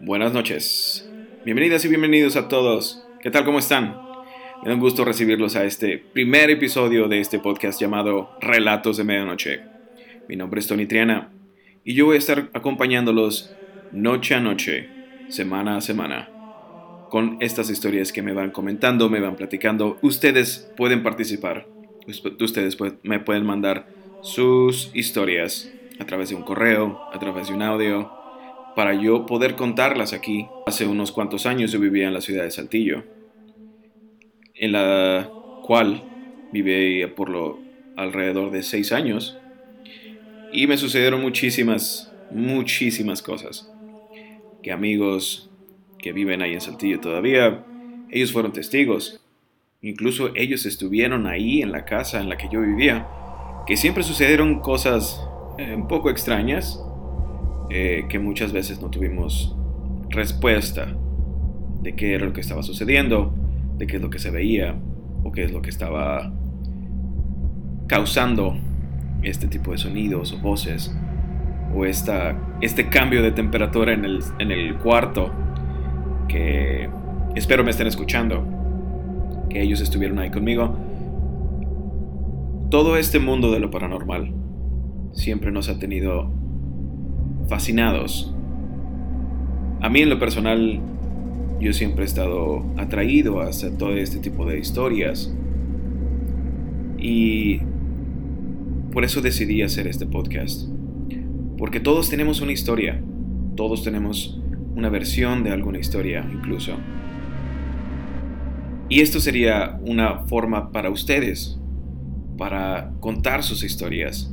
Buenas noches. Bienvenidas y bienvenidos a todos. ¿Qué tal? ¿Cómo están? Me da un gusto recibirlos a este primer episodio de este podcast llamado Relatos de Medianoche. Mi nombre es Tony Triana y yo voy a estar acompañándolos noche a noche, semana a semana, con estas historias que me van comentando, me van platicando. Ustedes pueden participar. Ustedes me pueden mandar sus historias a través de un correo, a través de un audio, para yo poder contarlas aquí. Hace unos cuantos años yo vivía en la ciudad de Saltillo, en la cual viví por lo alrededor de seis años y me sucedieron muchísimas, muchísimas cosas. Que amigos que viven ahí en Saltillo todavía, ellos fueron testigos. Incluso ellos estuvieron ahí en la casa en la que yo vivía. Que siempre sucedieron cosas eh, un poco extrañas, eh, que muchas veces no tuvimos respuesta de qué era lo que estaba sucediendo, de qué es lo que se veía o qué es lo que estaba causando este tipo de sonidos o voces o esta, este cambio de temperatura en el, en el cuarto que espero me estén escuchando, que ellos estuvieron ahí conmigo. Todo este mundo de lo paranormal siempre nos ha tenido fascinados. A mí en lo personal, yo siempre he estado atraído a hacer todo este tipo de historias. Y por eso decidí hacer este podcast. Porque todos tenemos una historia. Todos tenemos una versión de alguna historia incluso. Y esto sería una forma para ustedes, para contar sus historias,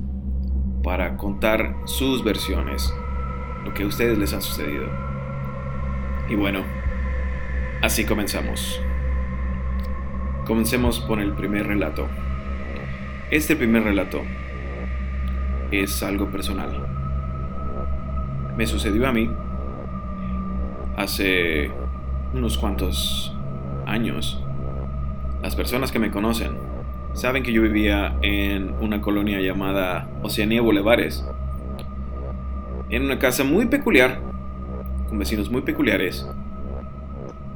para contar sus versiones lo que a ustedes les ha sucedido. Y bueno, así comenzamos. Comencemos por el primer relato. Este primer relato es algo personal. Me sucedió a mí hace unos cuantos años. Las personas que me conocen saben que yo vivía en una colonia llamada Oceanía Bulevares en una casa muy peculiar, con vecinos muy peculiares,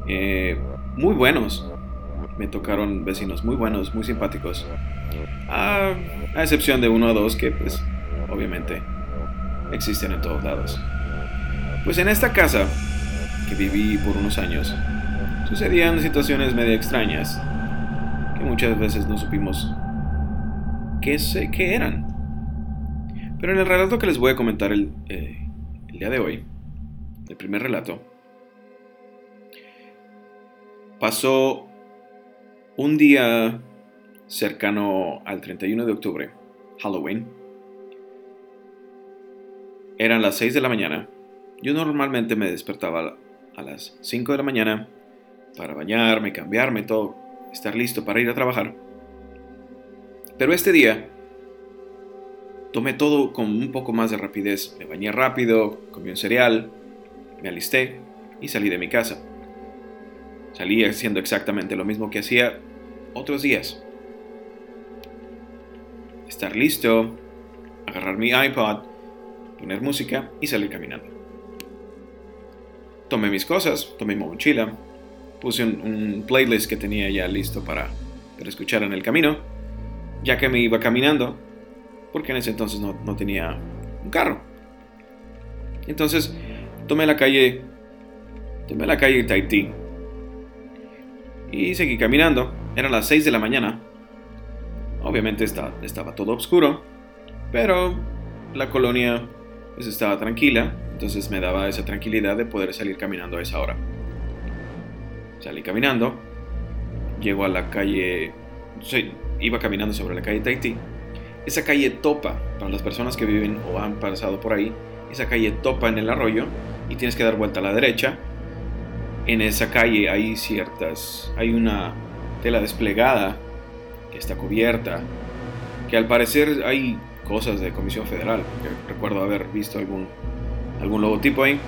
eh, muy buenos. Me tocaron vecinos muy buenos, muy simpáticos. A, excepción de uno o dos que, pues, obviamente, existen en todos lados. Pues en esta casa, que viví por unos años, sucedían situaciones medio extrañas, que muchas veces no supimos qué, sé, qué eran. Pero en el relato que les voy a comentar el, eh, el día de hoy, el primer relato, pasó un día cercano al 31 de octubre, Halloween. Eran las 6 de la mañana. Yo normalmente me despertaba a las 5 de la mañana para bañarme, cambiarme, todo, estar listo para ir a trabajar. Pero este día Tomé todo con un poco más de rapidez. Me bañé rápido, comí un cereal, me alisté y salí de mi casa. Salí haciendo exactamente lo mismo que hacía otros días. Estar listo, agarrar mi iPod, poner música y salir caminando. Tomé mis cosas, tomé mi mochila, puse un, playlist que tenía ya listo para, para escuchar en el camino. Ya que me iba caminando, porque en ese entonces no, tenía un carro. Entonces tomé la calle, tomé la calle Tahití y seguí caminando. Eran las 6 de la mañana. Obviamente estaba, estaba todo oscuro, pero la colonia pues, estaba tranquila, entonces me daba esa tranquilidad de poder salir caminando a esa hora. Salí caminando, llego a la calle, iba caminando sobre la calle Tahití esa calle topa, para las personas que viven o han pasado por ahí, esa calle topa en el arroyo y tienes que dar vuelta a la derecha. En esa calle hay ciertas, hay una tela desplegada que está cubierta, que al parecer hay cosas de Comisión Federal, recuerdo haber visto algún, algún logotipo ahí.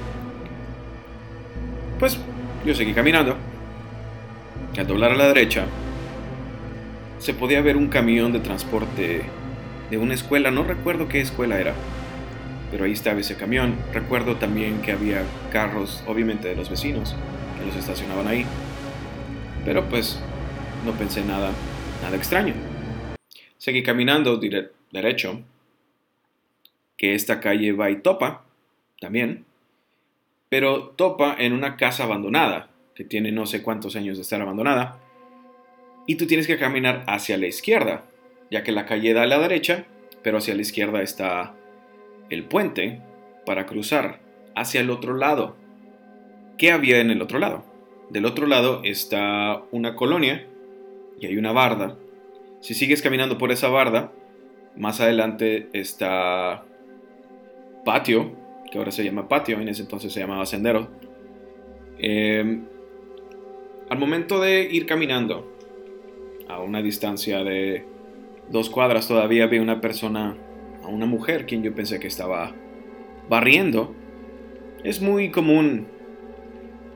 Pues yo seguí caminando. Al doblar a la derecha, se podía ver un camión de transporte de una escuela, no recuerdo qué escuela era. pero ahí estaba ese camión. Recuerdo también que había carros, obviamente de los vecinos, que los estacionaban ahí. Pero pues no pensé nada, nada extraño. Seguí caminando derecho, que esta calle va y topa, también, pero topa en una casa abandonada, que tiene no sé cuántos años de estar abandonada, y tú tienes que caminar hacia la izquierda, ya que la calle da a la derecha, pero hacia la izquierda está el puente para cruzar hacia el otro lado. ¿Qué había en el otro lado? Del otro lado está una colonia y hay una barda. Si sigues caminando por esa barda, más adelante está patio, que ahora se llama patio, en ese entonces se llamaba sendero. Em, al momento de ir caminando a una distancia de dos cuadras, todavía vi una persona, a una mujer, quien yo pensé que estaba barriendo. Es muy común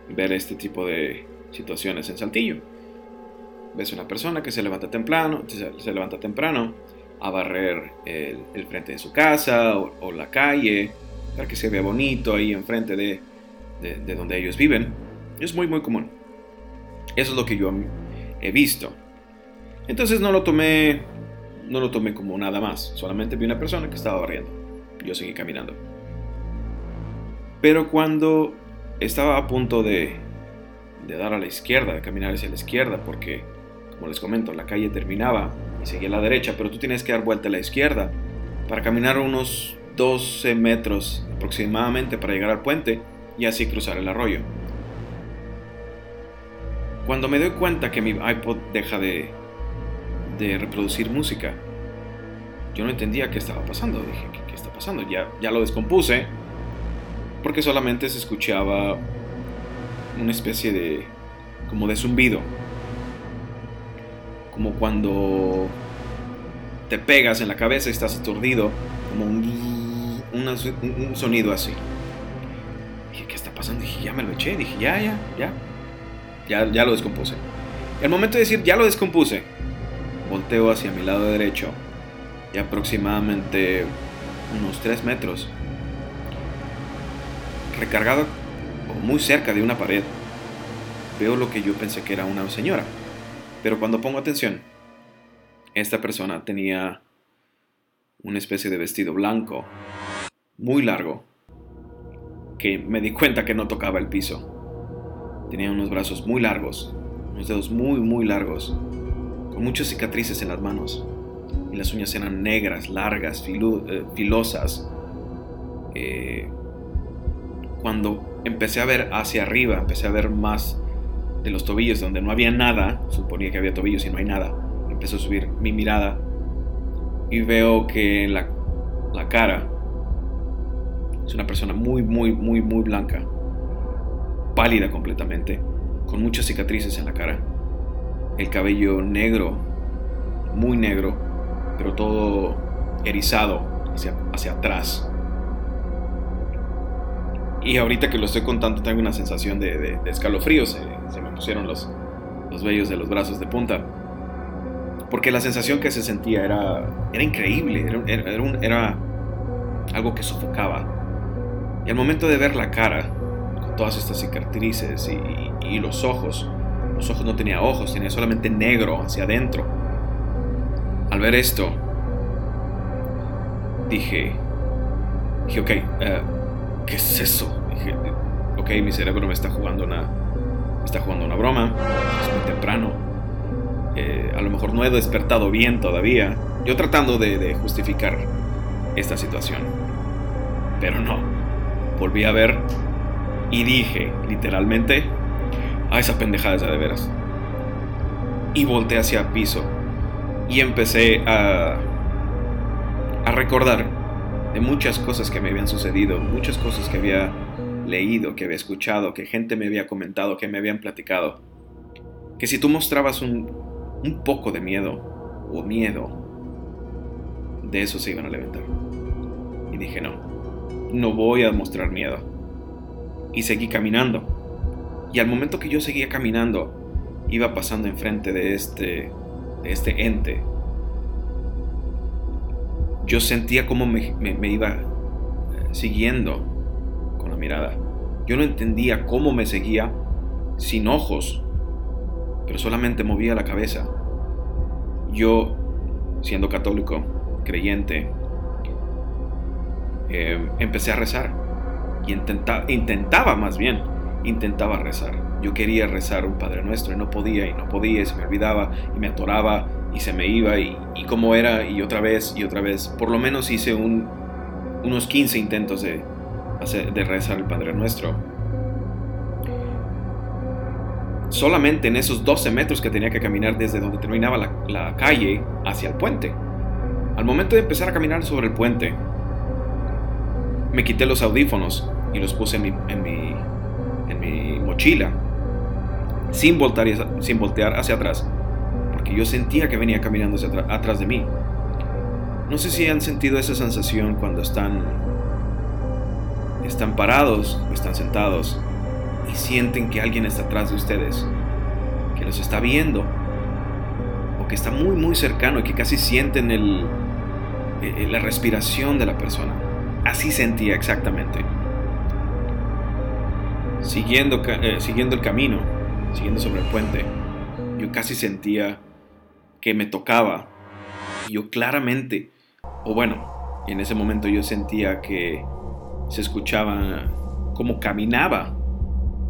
ver este tipo de situaciones en Saltillo. Ves una persona que se levanta temprano, se, levanta temprano a barrer el, frente de su casa o, la calle para que se vea bonito ahí enfrente de, de, donde ellos viven. Es muy muy común. Eso es lo que yo he visto. Entonces no lo tomé no lo tomé como nada más. Solamente vi una persona que estaba barriendo. Yo seguí caminando. Pero cuando estaba a punto de, dar a la izquierda, de caminar hacia la izquierda, porque, como les comento, la calle terminaba y seguía a la derecha, pero tú tienes que dar vuelta a la izquierda para caminar unos 12 metros aproximadamente para llegar al puente y así cruzar el arroyo. Cuando me doy cuenta que mi iPod deja de, de reproducir música, yo no entendía qué estaba pasando. Dije, ¿qué, está pasando? Ya, ya lo descompuse porque solamente se escuchaba una especie de como de zumbido. Como cuando te pegas en la cabeza y estás aturdido, como un, un, sonido así. Dije, ¿qué está pasando? Dije, ya me lo eché. Dije, ya, ya, ya. Ya, ya lo descompuse. Al momento de decir, ya lo descompuse, volteo hacia mi lado derecho y aproximadamente unos 3 metros recargado muy cerca de una pared, veo lo que yo pensé que era una señora. Pero cuando pongo atención, esta persona tenía una especie de vestido blanco, muy largo, que me di cuenta que no tocaba el piso. Tenía unos brazos muy largos, unos dedos muy, muy largos, con muchas cicatrices en las manos. Y las uñas eran negras, largas, eh, filosas. Eh, cuando empecé a ver hacia arriba, empecé a ver más de los tobillos, donde no había nada, suponía que había tobillos y no hay nada, empezó a subir mi mirada y veo que la, la cara es una persona muy, muy, muy, muy blanca, pálida completamente, con muchas cicatrices en la cara, el cabello negro, muy negro, pero todo erizado hacia, hacia atrás y ahorita que lo estoy contando tengo una sensación de, de, escalofrío, se, me pusieron los, los vellos de los brazos de punta. Porque la sensación que se sentía era, era increíble, era, algo que sofocaba. Y al momento de ver la cara, con todas estas cicatrices y, los ojos, los ojos no tenía ojos, tenía solamente negro hacia adentro. Al ver esto, dije, dije, ok, uh, ¿qué es eso? Dije, ok, mi cerebro me está jugando una, me está jugando una broma, es muy temprano, eh, a lo mejor no he despertado bien todavía, yo tratando de, justificar esta situación, pero no, volví a ver y dije, literalmente, a esa pendejada de veras. Y volteé hacia el piso y empecé a, a recordar de muchas cosas que me habían sucedido, muchas cosas que había leído, que había escuchado, que gente me había comentado, que me habían platicado. Que si tú mostrabas un, un poco de miedo o miedo, de eso se iban a levantar. Y dije, no, no voy a mostrar miedo. Y seguí caminando. Y al momento que yo seguía caminando, iba pasando enfrente de este, de este ente yo sentía como me, iba, siguiendo con la mirada. Yo no entendía cómo me seguía sin ojos, pero solamente movía la cabeza. Yo, siendo católico, creyente, eh, empecé a rezar y intentaba más bien, intentaba rezar. Yo quería rezar un Padre Nuestro y no podía y no podía y se me olvidaba y me atoraba y se me iba y, como era y otra vez y otra vez. Por lo menos hice unos 15 intentos de, de rezar el Padre Nuestro. Solamente en esos 12 metros que tenía que caminar desde donde terminaba la, calle hacia el puente. Al momento de empezar a caminar sobre el puente, me quité los audífonos y los puse en mi, en mi mochila, sin voltear, sin voltear hacia atrás que yo sentía que venía caminando atrás de mí. No sé si han sentido esa sensación cuando están, están parados o están sentados y sienten que alguien está atrás de ustedes, que los está viendo o que está muy muy cercano y que casi sienten el, eh, eh, la respiración de la persona. Así sentía exactamente. Siguiendo, eh, siguiendo el camino, siguiendo sobre el puente, yo casi sentía que me tocaba. Yo claramente, o bueno, en ese momento yo sentía que se escuchaba como caminaba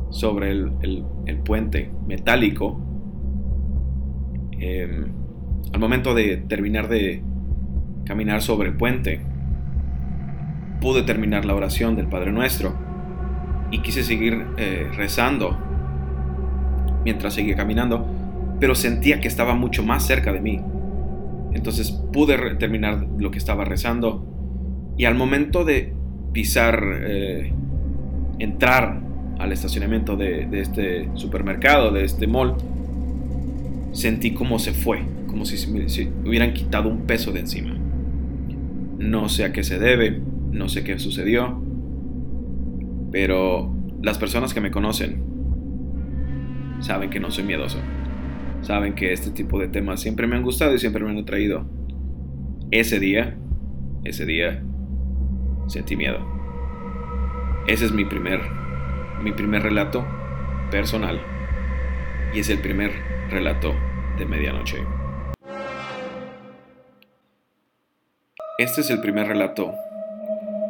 sobre el, puente metálico. Em, al momento de terminar de caminar sobre el puente, pude terminar la oración del Padre Nuestro y quise seguir eh, rezando mientras seguía caminando pero sentía que estaba mucho más cerca de mí. Entonces pude terminar lo que estaba rezando y al momento de pisar, eh, entrar al estacionamiento de, este supermercado, de este mall, sentí como se fue, como si, si hubieran quitado un peso de encima. No sé a qué se debe, no sé qué sucedió, pero las personas que me conocen saben que no soy miedoso saben que este tipo de temas siempre me han gustado y siempre me han atraído. Ese día, ese día, sentí miedo. Ese es mi primer, mi primer relato personal. Y es el primer relato de medianoche. Este es el primer relato.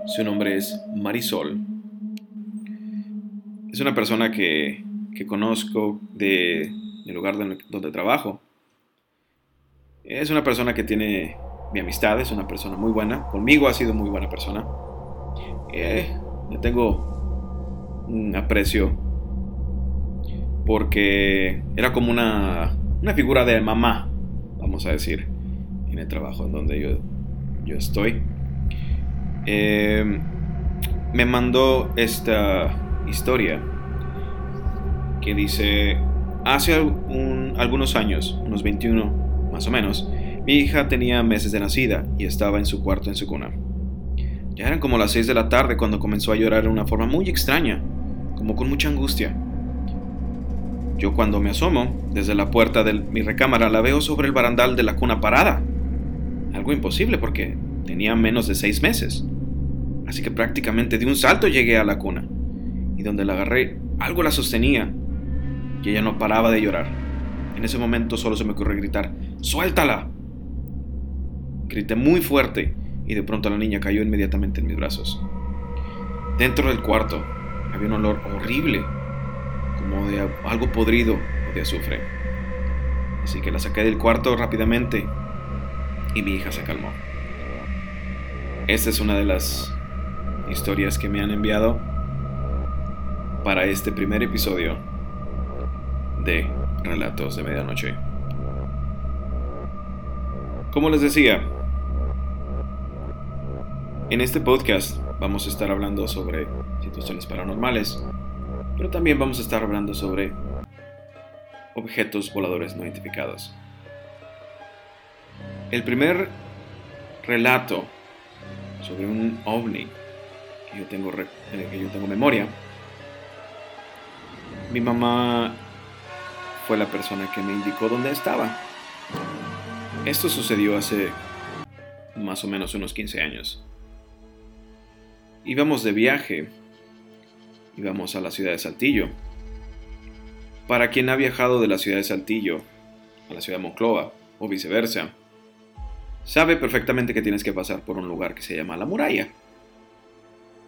Su nombre es Marisol. Es una persona que, que conozco de el lugar donde, trabajo. Es una persona que tiene mi amistad, es una persona muy buena. Conmigo ha sido muy buena persona. Eh, le tengo un aprecio porque era como una, una figura de mamá, vamos a decir, en el trabajo en donde yo, yo estoy. Eh, me mandó esta historia que dice Hace algunos años, unos 21 más o menos, mi hija tenía meses de nacida y estaba en su cuarto en su cuna. Ya eran como las 6 de la tarde cuando comenzó a llorar de una forma muy extraña, como con mucha angustia. Yo cuando me asomo desde la puerta de mi recámara la veo sobre el barandal de la cuna parada. Algo imposible porque tenía menos de 6 meses. Así que prácticamente de un salto llegué a la cuna donde la agarré algo la sostenía y ella no paraba de llorar. En ese momento solo se me ocurrió gritar, ¡suéltala! Grité muy fuerte y de pronto la niña cayó inmediatamente en mis brazos. Dentro del cuarto había un olor horrible, como de algo podrido o de azufre. Así que la saqué del cuarto rápidamente y mi hija se calmó. Esta es una de las historias que me han enviado para este primer episodio de Relatos de Medianoche. Como les decía, en este podcast vamos a estar hablando sobre situaciones paranormales, pero también vamos a estar hablando sobre objetos voladores no identificados. El primer relato sobre un ovni que yo tengo, que memoria, mi mamá fue la persona que me indicó dónde estaba. Esto sucedió hace más o menos unos 15 años. íbamos de viaje, íbamos a la ciudad de Saltillo. Para quien ha viajado de la ciudad de Saltillo a la ciudad de Monclova o viceversa, sabe perfectamente que tienes que pasar por un lugar que se llama la muralla,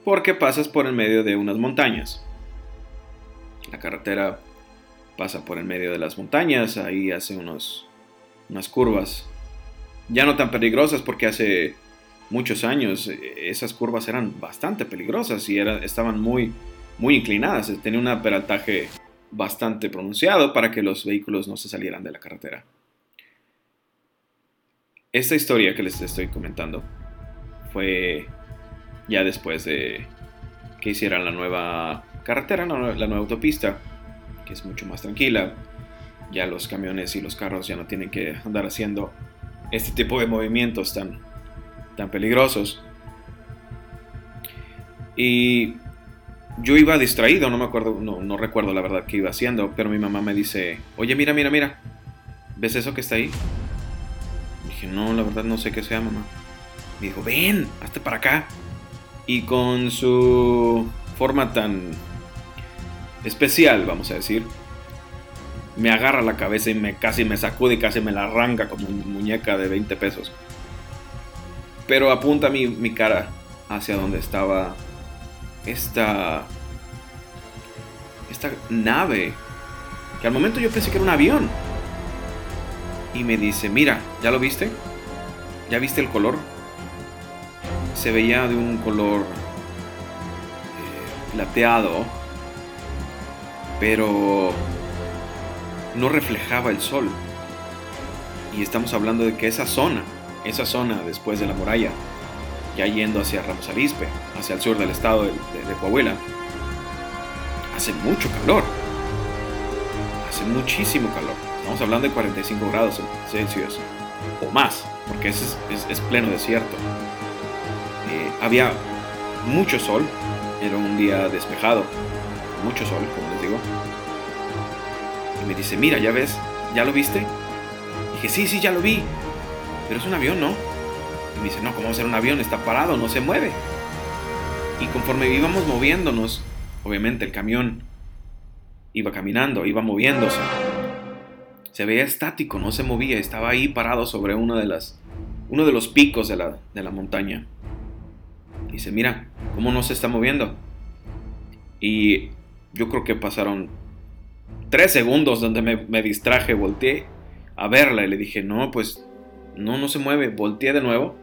porque pasas por el medio de unas montañas. La carretera pasa por el medio de las montañas, ahí hace unos, unas curvas, ya no tan peligrosas porque hace muchos años eh, esas curvas eran bastante peligrosas y estaban muy, muy inclinadas, tenía un peraltaje bastante pronunciado para que los vehículos no se salieran de la carretera. Esta historia que les estoy comentando fue ya después de que hicieran la nueva carretera, la nueva autopista, que es mucho más tranquila. Ya los camiones y los carros ya no tienen que andar haciendo este tipo de movimientos tan, tan peligrosos. Y yo iba distraído, no me acuerdo, no, recuerdo la verdad qué iba haciendo, pero mi mamá me dice, oye, mira, mira, mira, ¿ves eso que está ahí? dije, no, la verdad no sé qué sea, mamá. Me dijo, ven, hazte para acá. Y con su forma tan especial, vamos a decir, me agarra la cabeza y me casi me sacude y casi me la arranca como una muñeca de 20 pesos. Pero apunta mi, mi cara hacia donde estaba esta esta nave que al momento yo pensé que era un avión. Y me dice mira ya lo viste ya viste el color se veía de un color eh, plateado pero no reflejaba el sol. Y estamos hablando de que esa zona, esa zona después de la muralla, ya yendo hacia Ramos Arizpe, hacia el sur del estado de, Coahuila, hace mucho calor. Hace muchísimo calor. Estamos hablando de 45 grados Celsius o más, porque es, es, pleno desierto. Eh, había mucho sol, era un día despejado, mucho sol, como les digo. Y me dice, mira, ya ves, ¿ya lo viste? Y dije, sí, sí, ya lo vi. Pero es un avión, ¿no? Y me dice, no, ¿cómo va a ser un avión? Está parado, no se mueve. Y conforme íbamos moviéndonos, obviamente el camión iba caminando, iba moviéndose. Se veía estático, no se movía, estaba ahí parado sobre una de las, uno de los picos de la, de la montaña. Dice, mira, ¿cómo no se está moviendo? Y yo creo que pasaron tres segundos donde me, distraje, volteé a verla y le dije, no, pues no, no se mueve. Volteé de nuevo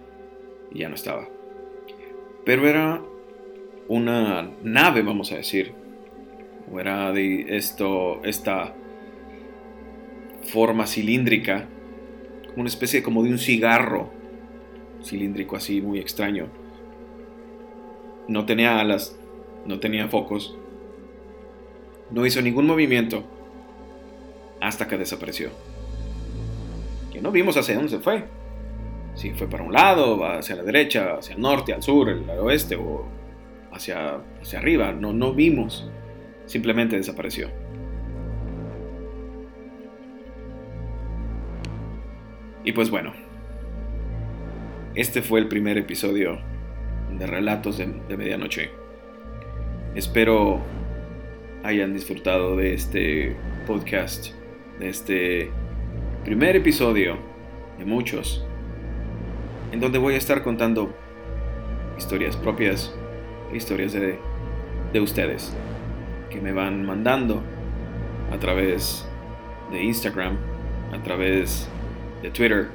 y ya no estaba. Pero era una nave, vamos a decir. Era de esto, esta forma cilíndrica, como una especie como de un cigarro cilíndrico así, muy extraño. No tenía alas, no tenía focos, no hizo ningún movimiento hasta que desapareció. Que no vimos hacia dónde se fue. Si fue para un lado, hacia la derecha, hacia el norte, al sur, al oeste o hacia, hacia arriba. No, no vimos. Simplemente desapareció. Y pues bueno, este fue el primer episodio de Relatos de Medianoche. Espero hayan disfrutado de este podcast, de este primer episodio de muchos, en donde voy a estar contando historias propias, historias de, de ustedes, que me van mandando a través de Instagram, a través de Twitter.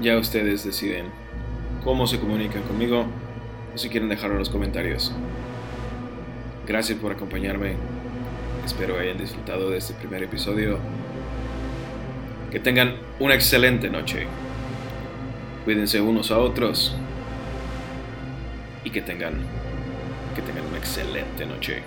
Ya ustedes deciden cómo se comunican conmigo o si quieren dejarlo en los comentarios. Gracias por acompañarme. Espero hayan disfrutado de este primer episodio. Que tengan una excelente noche. Cuídense unos a otros. Y que tengan que tengan una excelente noche.